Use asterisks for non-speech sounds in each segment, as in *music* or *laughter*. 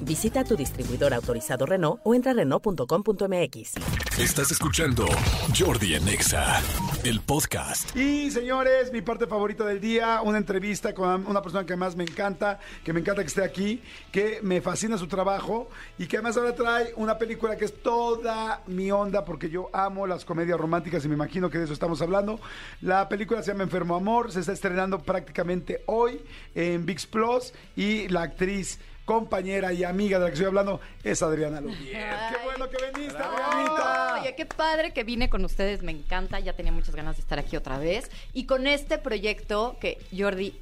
Visita tu distribuidor autorizado Renault o entra a Renault.com.mx. Estás escuchando Jordi en Exa, el podcast. Y señores, mi parte favorita del día, una entrevista con una persona que más me encanta, que me encanta que esté aquí, que me fascina su trabajo y que además ahora trae una película que es toda mi onda porque yo amo las comedias románticas y me imagino que de eso estamos hablando. La película se llama Enfermo Amor, se está estrenando prácticamente hoy en VIX Plus y la actriz compañera y amiga de la que estoy hablando es Adriana Lubier. Qué bueno que viniste, Adrianita. Oye, qué padre que vine con ustedes, me encanta, ya tenía muchas ganas de estar aquí otra vez. Y con este proyecto que Jordi,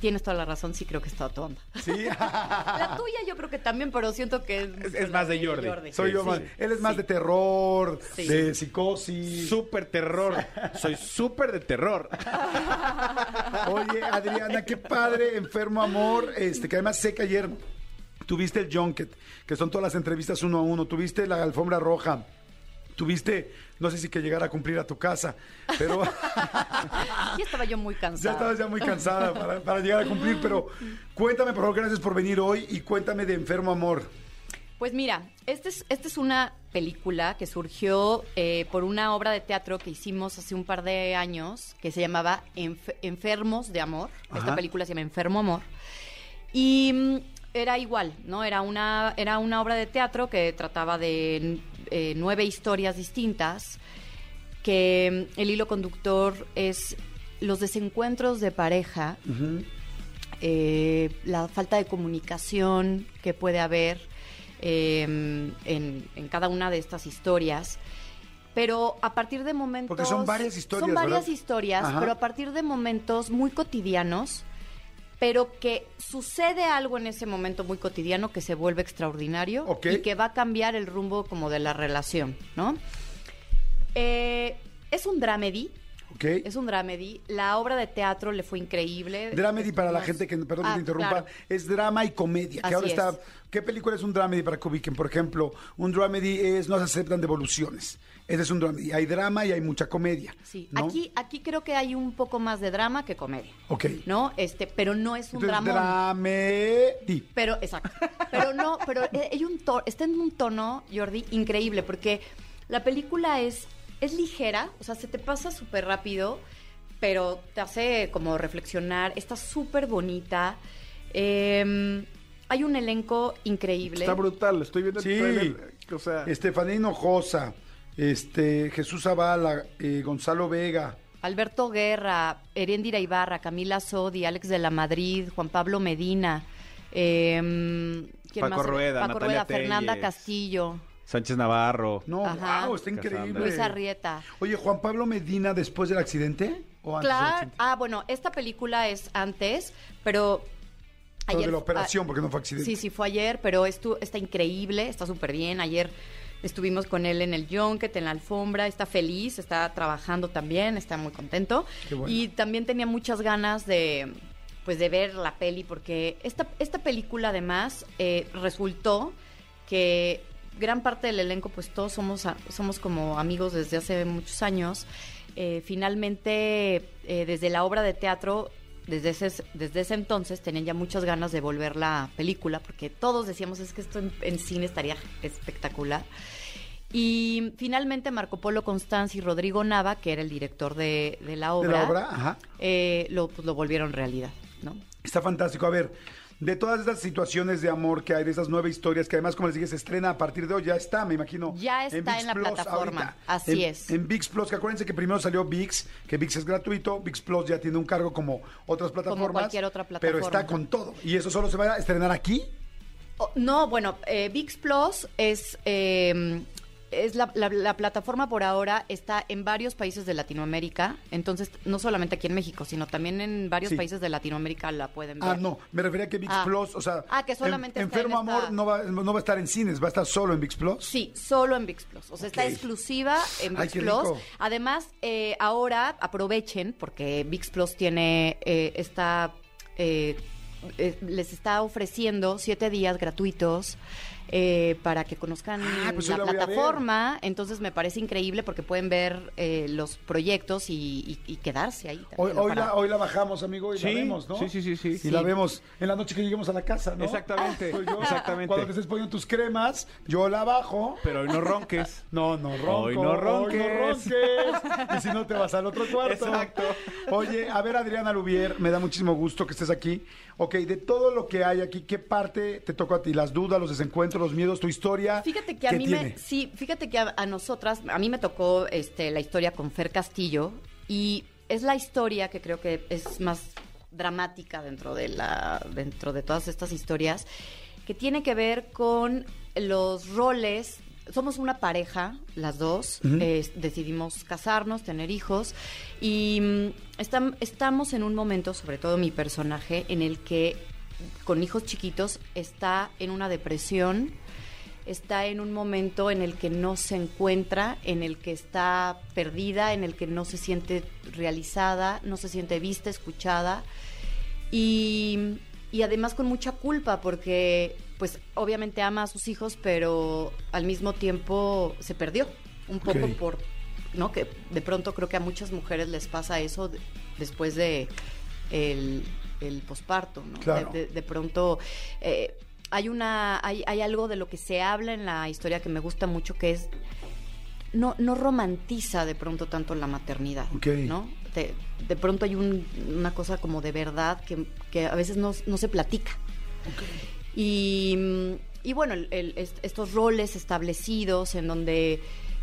tienes toda la razón, sí creo que está tonda. Sí. *laughs* La tuya yo creo que también, pero siento que es, Es- es más de Jordi. Soy yo Sí. más. Él es más Sí. de terror, Sí. de psicosis. Súper terror. Soy súper de terror. Oye, Adriana, qué padre, enfermo amor. Este, que además sé que ayer tuviste el junket, que son todas las entrevistas uno a uno. Tuviste la alfombra roja. Tuviste, no sé si que llegar a cumplir a tu casa, pero *laughs* Sí estaba yo muy ya cansada. estabas ya muy cansada para, para llegar a cumplir. Pero cuéntame, por favor, gracias por venir hoy y cuéntame de enfermo amor. Pues mira, esta es, esta es una película que surgió eh, por una obra de teatro que hicimos hace un par de años que se llamaba Enf- Enfermos de Amor. Ajá. Esta película se llama Enfermo Amor. Y mm, era igual, ¿no? Era una, era una obra de teatro que trataba de eh, nueve historias distintas, que mm, el hilo conductor es los desencuentros de pareja, eh, la falta de comunicación que puede haber eh, en, en cada una de estas historias. Pero a partir de momentos... Porque son varias historias, Son varias ¿verdad? historias, Ajá. pero a partir de momentos muy cotidianos, pero que sucede algo en ese momento muy cotidiano que se vuelve extraordinario y que va a cambiar el rumbo como de la relación, ¿no? Eh, es un dramedy, Es un dramedy. La obra de teatro le fue increíble. Dramedy para la gente que, perdón que Ah, te interrumpa, claro. es drama y comedia. Que Así ahora está, es. ¿qué película es un dramedy para que ubiquen? Por ejemplo, un dramedy es no se aceptan devoluciones. Ese es un dramedy. Hay drama y hay mucha comedia. Sí, ¿no? aquí, aquí creo que hay un poco más de drama que comedia. Ok. ¿No? Este, pero no es un drama. dramedy. Pero, exacto. Pero no, pero eh, hay un to- está en un tono, Jordi, increíble, porque la película es, es ligera, o sea, se te pasa súper rápido, pero te hace como reflexionar. Está súper bonita. Eh, hay un elenco increíble. Está brutal. Estoy viendo el Sí. trailer. O sea, Estefanía Hinojosa, este, Jesús Zavala, eh, Gonzalo Vega. Alberto Guerra, Eréndira Ibarra, Camila Sodi, Alex de la Madrid, Juan Pablo Medina, eh, ¿quién Paco más? Rueda, Paco Natalia Rueda, Fernanda Telles. Castillo, Sánchez Navarro. No, Ajá. wow, está increíble. Luis Arrieta. Oye, Juan Pablo Medina después del accidente o antes del Claro, accidente? ah, bueno, esta película es antes, pero Pero de la ah, operación, porque no fue accidente. Sí, sí, fue ayer, pero esto está increíble, está súper bien. Ayer estuvimos con él en el junket, en la alfombra, está feliz, está trabajando también, está muy contento. Qué bueno. Y también tenía muchas ganas de pues de ver la peli, porque esta, esta película además eh, resultó que gran parte del elenco, pues todos somos, somos como amigos desde hace muchos años. Eh, finalmente, eh, desde la obra de teatro, desde ese, desde ese entonces tenían ya muchas ganas de volver la película, porque todos decíamos, es que esto en, en cine estaría espectacular. Y finalmente Marco Polo Constanza y Rodrigo Nava, que era el director de, de la De obra, la obra, ajá. eh, lo, pues, lo volvieron realidad, ¿no? Está fantástico. A ver, de todas estas situaciones de amor que hay, de esas nueve historias, que además, como les dije, se estrena a partir de hoy, ya está, me imagino. Ya está ViX en la Plus plataforma, ahorita. así En- es. En VIX Plus, que acuérdense que primero salió VIX, que VIX es gratuito, VIX Plus ya tiene un cargo como otras plataformas. cualquier otra Pero plataforma. está con todo. ¿Y eso solo se va a estrenar aquí? Oh, no, bueno, eh, VIX Plus es, eh, es la, la- la plataforma por ahora está en varios países de Latinoamérica, entonces no solamente aquí en México, sino también en varios Sí. países de Latinoamérica la pueden ver. Ah, no, me refería a que VIX Ah. Plus, o sea, Ah, que solamente en- está en Enfermo esta- Amor no va, no va a estar en cines, va a estar solo en VIX Plus. Sí, solo en VIX Plus. O sea, está exclusiva en VIX Plus. Además, eh, ahora aprovechen, porque VIX Plus tiene eh, esta. eh, eh, les está ofreciendo siete días gratuitos. Eh, para que conozcan Ah, pues la hoy la plataforma, entonces me parece increíble porque pueden ver eh, los proyectos y, y- y quedarse ahí. Hoy, también, hoy para- la, hoy la bajamos, amigo, y la Sí, vemos, ¿no? sí, sí, sí, sí. Y Sí. la vemos en la noche que lleguemos a la casa, ¿no? Exactamente, Soy yo. exactamente. Cuando te estés poniendo tus cremas, yo la bajo. Pero hoy no ronques. *laughs* No, no ronco. Hoy no ronques. hoy no ronques. Y si no, te vas al otro cuarto. Exacto. Oye, a ver, Adriana Lubier, me da muchísimo gusto que estés aquí. Ok, de todo lo que hay aquí, ¿qué parte te tocó a ti? ¿Las dudas, los desencuentros, los miedos, tu historia? Fíjate que a ¿Qué mí tiene? me, sí, fíjate que a, a nosotras, a mí me tocó este, la historia con Fer Castillo y es la historia que creo que es más dramática dentro de la, dentro de todas estas historias, que tiene que ver con los roles. Somos una pareja, las dos, eh, decidimos casarnos, tener hijos y mm, estam- estamos en un momento, sobre todo mi personaje, en el que con hijos chiquitos está en una depresión, está en un momento en el que no se encuentra, en el que está perdida, en el que no se siente realizada, no se siente vista, escuchada y, y además con mucha culpa porque pues obviamente ama a sus hijos, pero al mismo tiempo se perdió un poco por, ¿no? Que de pronto creo que a muchas mujeres les pasa eso de- después de el, el posparto, ¿no? Claro. De, de- de pronto eh, hay una hay, hay algo de lo que se habla en la historia que me gusta mucho que es no, no romantiza de pronto tanto la maternidad. ¿no? De, de pronto hay un- una cosa como de verdad que, que a veces no, no se platica. Y, y bueno, el- el- est- estos roles establecidos en donde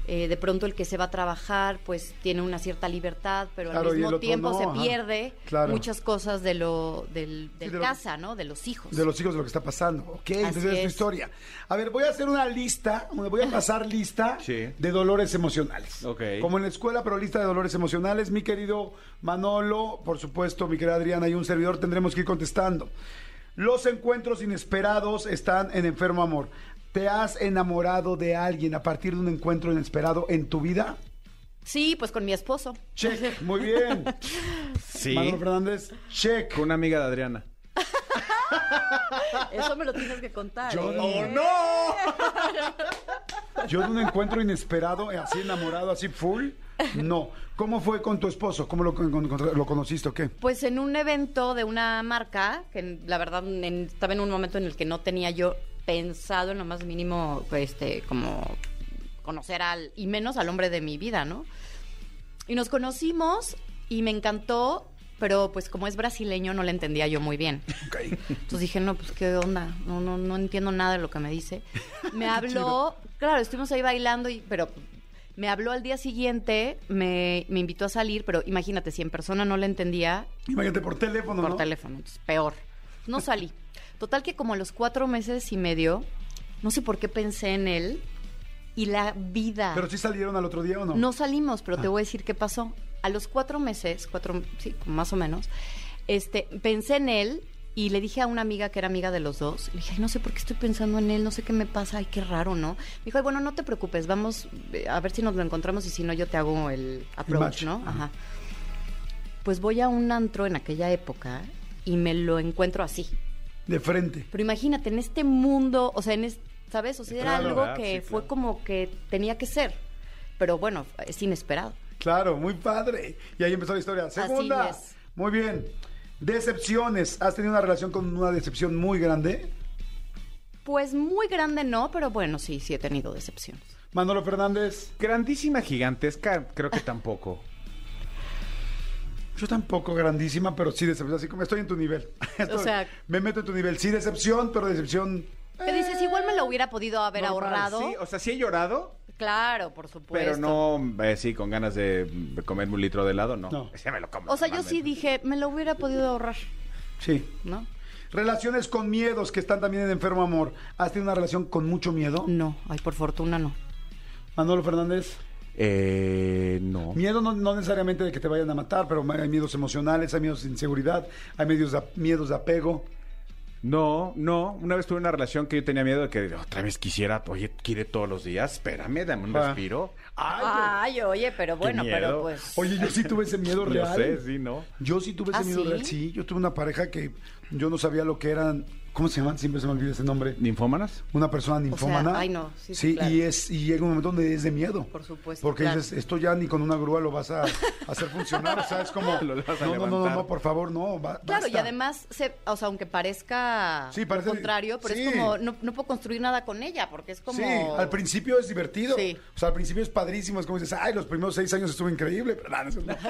eh, de pronto el que se va a trabajar pues tiene una cierta libertad, pero Claro, al mismo tiempo no, se ajá. pierde Claro. muchas cosas de lo del, del de lo- casa, ¿no? De los hijos. De los hijos de lo que está pasando. Ok, entonces es tu historia. A ver, voy a hacer una lista, voy a *laughs* pasar lista Sí. de dolores emocionales. Ok. Como en la escuela, pero lista de dolores emocionales. Mi querido Manolo, por supuesto, mi querida Adriana y un servidor tendremos que ir contestando. Los encuentros inesperados están en Enfermo Amor. ¿Te has enamorado de alguien a partir de un encuentro inesperado en tu vida? Sí, pues con mi esposo. Check, muy bien. *laughs* Sí. Manolo Fernández, check. Con una amiga de Adriana. *laughs* Eso me lo tienes que contar. Yo ¿eh? no. ¡No! *laughs* Yo en un encuentro inesperado, así enamorado, así full, no. ¿Cómo fue con tu esposo? ¿Cómo lo, con- con- lo conociste o qué? Pues en un evento de una marca, que la verdad en- estaba en un momento en el que no tenía yo pensado en lo más mínimo, pues, este, como conocer al, y menos al hombre de mi vida, ¿no? Y nos conocimos y me encantó, pero pues como es brasileño no le entendía yo muy bien. Entonces dije, no, pues qué onda, no, no, no entiendo nada de lo que me dice. *laughs* Me habló, claro, estuvimos ahí bailando, y, pero me habló al día siguiente, me, me invitó a salir, pero imagínate, si en persona no le entendía, Imagínate por teléfono, por ¿no? teléfono, entonces peor. No salí. Total que como a los cuatro meses y medio, no sé por qué pensé en él y la vida. ¿Pero sí salieron al otro día o no? No salimos, pero te Ah. voy a decir qué pasó. A los cuatro meses, cuatro, sí, más o menos, este, pensé en él y le dije a una amiga que era amiga de los dos, le dije, "Ay, no sé por qué estoy pensando en él, no sé qué me pasa, ay, qué raro, ¿no? Me dijo, "Ay, bueno, no te preocupes, vamos eh, a ver si nos lo encontramos y si no, yo te hago el approach. ¿no? Ajá. Pues voy a un antro en aquella época y me lo encuentro así. De frente. Pero imagínate, en este mundo, o sea, en es- ¿sabes? O sea, era Claro, algo ¿verdad? que Sí, fue claro. como que tenía que ser. Pero bueno, es inesperado. Claro, muy padre. Y ahí empezó la historia. Segunda. es. Muy bien. Decepciones. ¿Has tenido una relación con una decepción muy grande? Pues muy grande no, pero bueno, sí, sí he tenido decepciones. Manolo Fernández. Grandísima, gigantesca, creo que tampoco. Yo tampoco grandísima, pero sí decepción. Así como estoy en tu nivel. *laughs* Estoy- sea- me meto en tu nivel. Sí, decepción, pero decepción. ¿Qué dices? Igual me lo hubiera podido haber normal, ahorrado. Sí, o sea, sí he llorado, Claro, por supuesto. pero no, eh, sí, con ganas de comerme un litro de helado, no. No. Ese me lo como. O sea, yo sí dije, me lo hubiera podido ahorrar, Sí. ¿no? Relaciones con miedos que están también en Enfermo Amor. ¿Has tenido una relación con mucho miedo? No, ay, por fortuna no. Manolo Fernández. Eh, no. Miedo no, no necesariamente de que te vayan a matar, pero hay miedos emocionales, hay miedos de inseguridad, hay miedos de, miedos de apego. No, no. Una vez tuve una relación que yo tenía miedo de que otra vez quisiera, oye, quiere todos los días. Espérame, dame un Ah. respiro. Ay, oye, pero bueno, pero pues. Oye, yo sí tuve ese miedo *laughs* Yo real. sé, sí, ¿no? Yo sí tuve ese ¿Ah, miedo sí? real. Sí, yo tuve una pareja que yo no sabía lo que eran. ¿Cómo se llaman? Siempre se me olvida ese nombre. ¿Ninfómanas? Una persona ninfómana. ay, no, sí, sí, claro. y es y llega un momento donde es de miedo. Por supuesto, Porque claro. dices, esto ya ni con una grúa lo vas a hacer funcionar. O sea, es como, *laughs* Lo vas a no, no, no, no, no, por favor, no. Claro, y además, se, o sea, aunque parezca Sí, parece- lo contrario, pero sí. es como, no, no puedo construir nada con ella, porque es como... Sí, al principio es divertido. Sí. O sea, al principio es padrísimo. Es como dices, ay, los primeros seis años estuvo increíble. Pero nada, eso no. *laughs*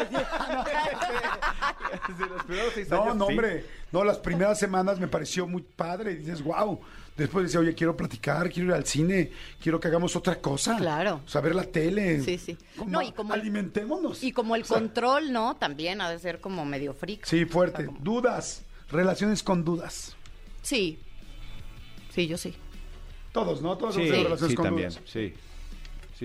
Sí, los primeros seis No, años, no, sí. hombre. No, las primeras semanas me pareció muy padre. Y dices, wow. Después decía, oye, quiero platicar, quiero ir al cine, quiero que hagamos otra cosa. Claro. O sea, ver la tele. Sí, sí. Como, No, y como alimentémonos. Y como el O sea, control, ¿no? También ha de ser como medio freak. Sí, fuerte. O sea, como- Dudas. Relaciones con dudas. Sí. Sí, yo sí. Todos, ¿no? Todos Sí, relaciones sí, con también. dudas. Sí. Sí,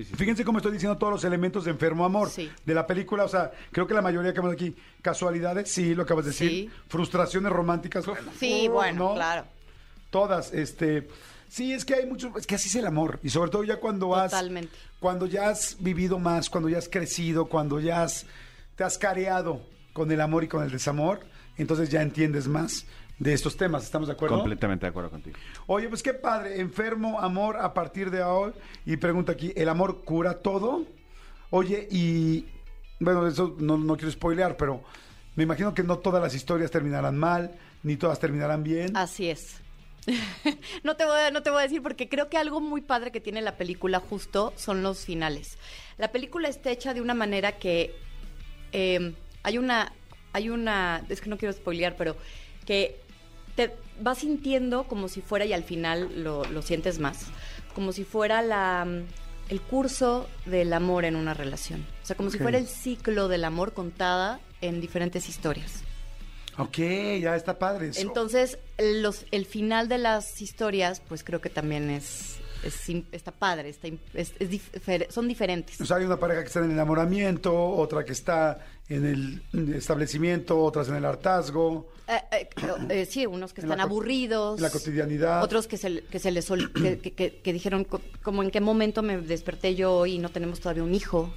sí. Fíjense cómo estoy diciendo todos los elementos de Enfermo Amor Sí. de la película. O sea, creo que la mayoría que vemos aquí, casualidades, sí, lo acabas de decir. Sí. Frustraciones románticas, bueno, Sí, bueno, ¿no? claro. Todas, este. Sí, es que hay mucho, es que así es el amor. Y sobre todo ya cuando has. Totalmente. Cuando ya has vivido más, cuando ya has crecido, cuando ya has, te has careado con el amor y con el desamor, entonces ya entiendes más de estos temas. ¿Estamos de acuerdo? Completamente de acuerdo contigo. Oye, pues qué padre, enfermo, amor a partir de hoy. Y pregunta aquí, ¿el amor cura todo? Oye, y bueno, eso no, no quiero spoilear, pero me imagino que no todas las historias terminarán mal, ni todas terminarán bien. Así es. *laughs* no, te voy a, no te voy a decir porque creo que algo muy padre que tiene la película justo son los finales. La película está hecha de una manera que eh, hay una, hay una, es que no quiero spoilear, pero que te vas sintiendo como si fuera y al final lo, lo sientes más, como si fuera la, mm, el curso del amor en una relación. O sea, como si fuera el ciclo del amor contada en diferentes historias. Ok, ya está padre eso. Entonces, los, el final de las historias, pues creo que también es, es está padre, está, es- es difer- son diferentes. O sea, hay una pareja que está en el enamoramiento, otra que está en el establecimiento, otras en el hartazgo, Eh, eh, *coughs* eh, sí, unos que están aburridos. en la cotidianidad. Otros que se, que se les ol- que, que- que- que dijeron co- como en qué momento me desperté yo y no tenemos todavía un hijo.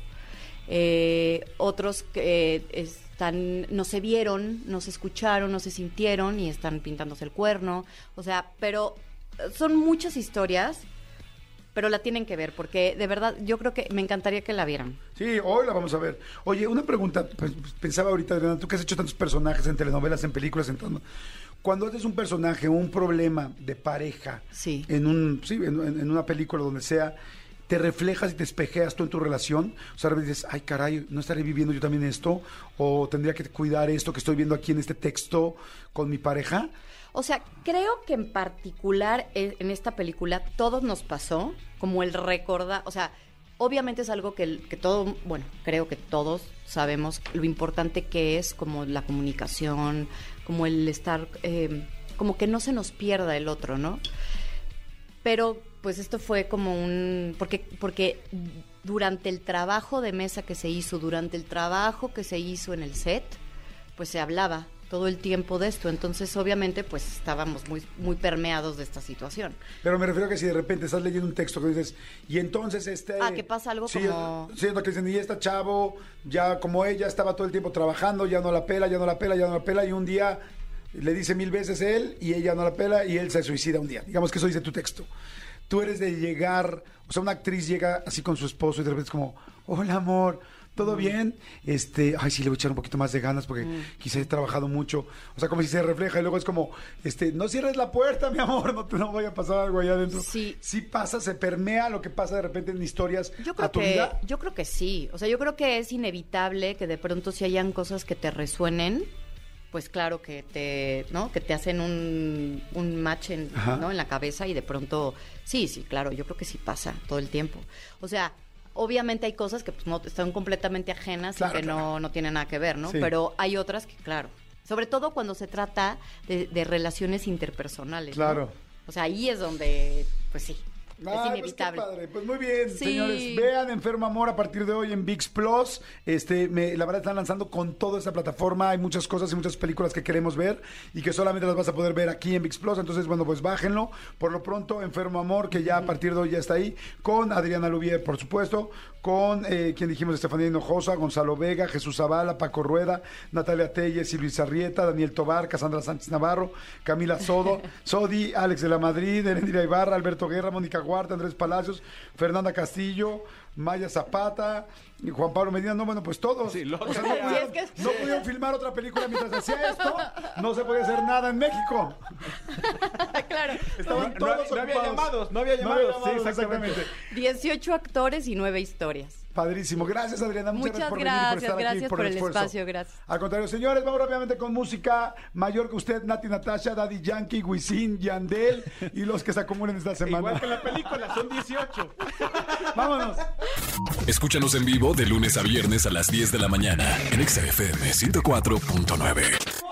Otros que están no se vieron, no se escucharon, no se sintieron y están pintándose el cuerno. O sea, pero son muchas historias, pero la tienen que ver porque de verdad yo creo que me encantaría que la vieran. Sí, hoy la vamos a ver. Oye, una pregunta, pues, pensaba ahorita, Adriana, tú que has hecho tantos personajes en telenovelas, en películas, en todo. Cuando haces un personaje, un problema de pareja, Sí. en un, sí, en, en- en una película donde sea, te reflejas y te espejeas tú en tu relación. O sea, a veces dices, ay, caray, ¿no estaré viviendo yo también esto? ¿O tendría que cuidar esto que estoy viendo aquí en este texto con mi pareja? O sea, creo que en particular e- en esta película todos nos pasó, como el recordar, o sea, obviamente es algo que, que todo, bueno, creo que todos sabemos lo importante que es como la comunicación, como el estar, eh, como que no se nos pierda el otro, ¿no? Pero pues esto fue como un porque porque durante el trabajo de mesa que se hizo, durante el trabajo que se hizo en el set, pues se hablaba todo el tiempo de esto, entonces obviamente pues estábamos muy muy permeados de esta situación. Pero me refiero a que si de repente estás leyendo un texto que dices, y entonces este... Ah, que pasa algo sí, como- Sí, que dicen, y esta chavo, ya como ella estaba todo el tiempo trabajando, ya no la pela, ya no la pela, ya no la pela, y un día le dice mil veces él, y ella no la pela, y él se suicida un día. Digamos que eso dice tu texto. Tú eres de llegar, o sea, una actriz llega así con su esposo y de repente es como, hola amor, ¿todo bien? Este, ay, sí, le voy a echar un poquito más de ganas porque quizá he trabajado mucho. O sea, como si se refleja y luego es como, este, no cierres la puerta, *laughs* mi amor, no te no vaya a pasar algo allá adentro. Sí. Sí pasa, se permea lo que pasa de repente en historias Yo a tu que vida. yo creo que sí, o sea, yo creo que es inevitable que de pronto si hayan cosas que te resuenen, pues claro que te, ¿no? Que te hacen un, un match en. ¿no? en la cabeza y de pronto, sí, sí, claro, yo creo que sí pasa todo el tiempo. O sea, obviamente hay cosas que pues, no están completamente ajenas Claro, y que no, claro. no tienen nada que ver, ¿no? Sí. Pero hay otras que, claro, sobre todo cuando se trata de, de relaciones interpersonales. ¿no? Claro. O sea, ahí es donde, pues sí. Es Ay, pues inevitable. padre. Pues muy bien, Sí. señores. Vean Enfermo Amor a partir de hoy en VIX Plus. Este, me- la verdad están lanzando con toda esta plataforma. Hay muchas cosas y muchas películas que queremos ver y que solamente las vas a poder ver aquí en VIX Plus. Entonces, bueno, pues bájenlo. Por lo pronto, Enfermo Amor, que ya a partir de hoy ya está ahí. Con Adriana Lubier, por supuesto. Con eh, quien dijimos, Estefanía Hinojosa, Gonzalo Vega, Jesús Zavala, Paco Rueda, Natalia Telles, Silvia Arrieta, Daniel Tobar, Casandra Sánchez Navarro, Camila Sodo, *laughs* Sodi, Alex de la Madrid, Erendira Ibarra, Alberto Guerra, Mónica Huarta, Andrés Palacios, Fernanda Castillo, Maya Zapata, y Juan Pablo Medina, no, bueno, pues todos. Sí, O sea, no, Sí, pudieron, es que- no pudieron filmar otra película mientras hacía esto, no se podía hacer nada en México. *laughs* claro. Estaban No, todos no había ocupados. llamados, no había llamados, sí, exactamente. 18 actores y 9 historias. Padrísimo. Gracias, Adriana. Muchas, Muchas gracias por venir y por gracias, estar aquí, gracias por el esfuerzo. espacio, gracias. Al contrario, señores, vamos rápidamente con música mayor que usted, Nati Natasha, Daddy Yankee, Wisin, Yandel y los que se acumulen esta semana. Igual que la película, son 18. *laughs* Vámonos. Escúchanos en vivo de lunes a viernes a las 10 de la mañana en Exa FM 104.9.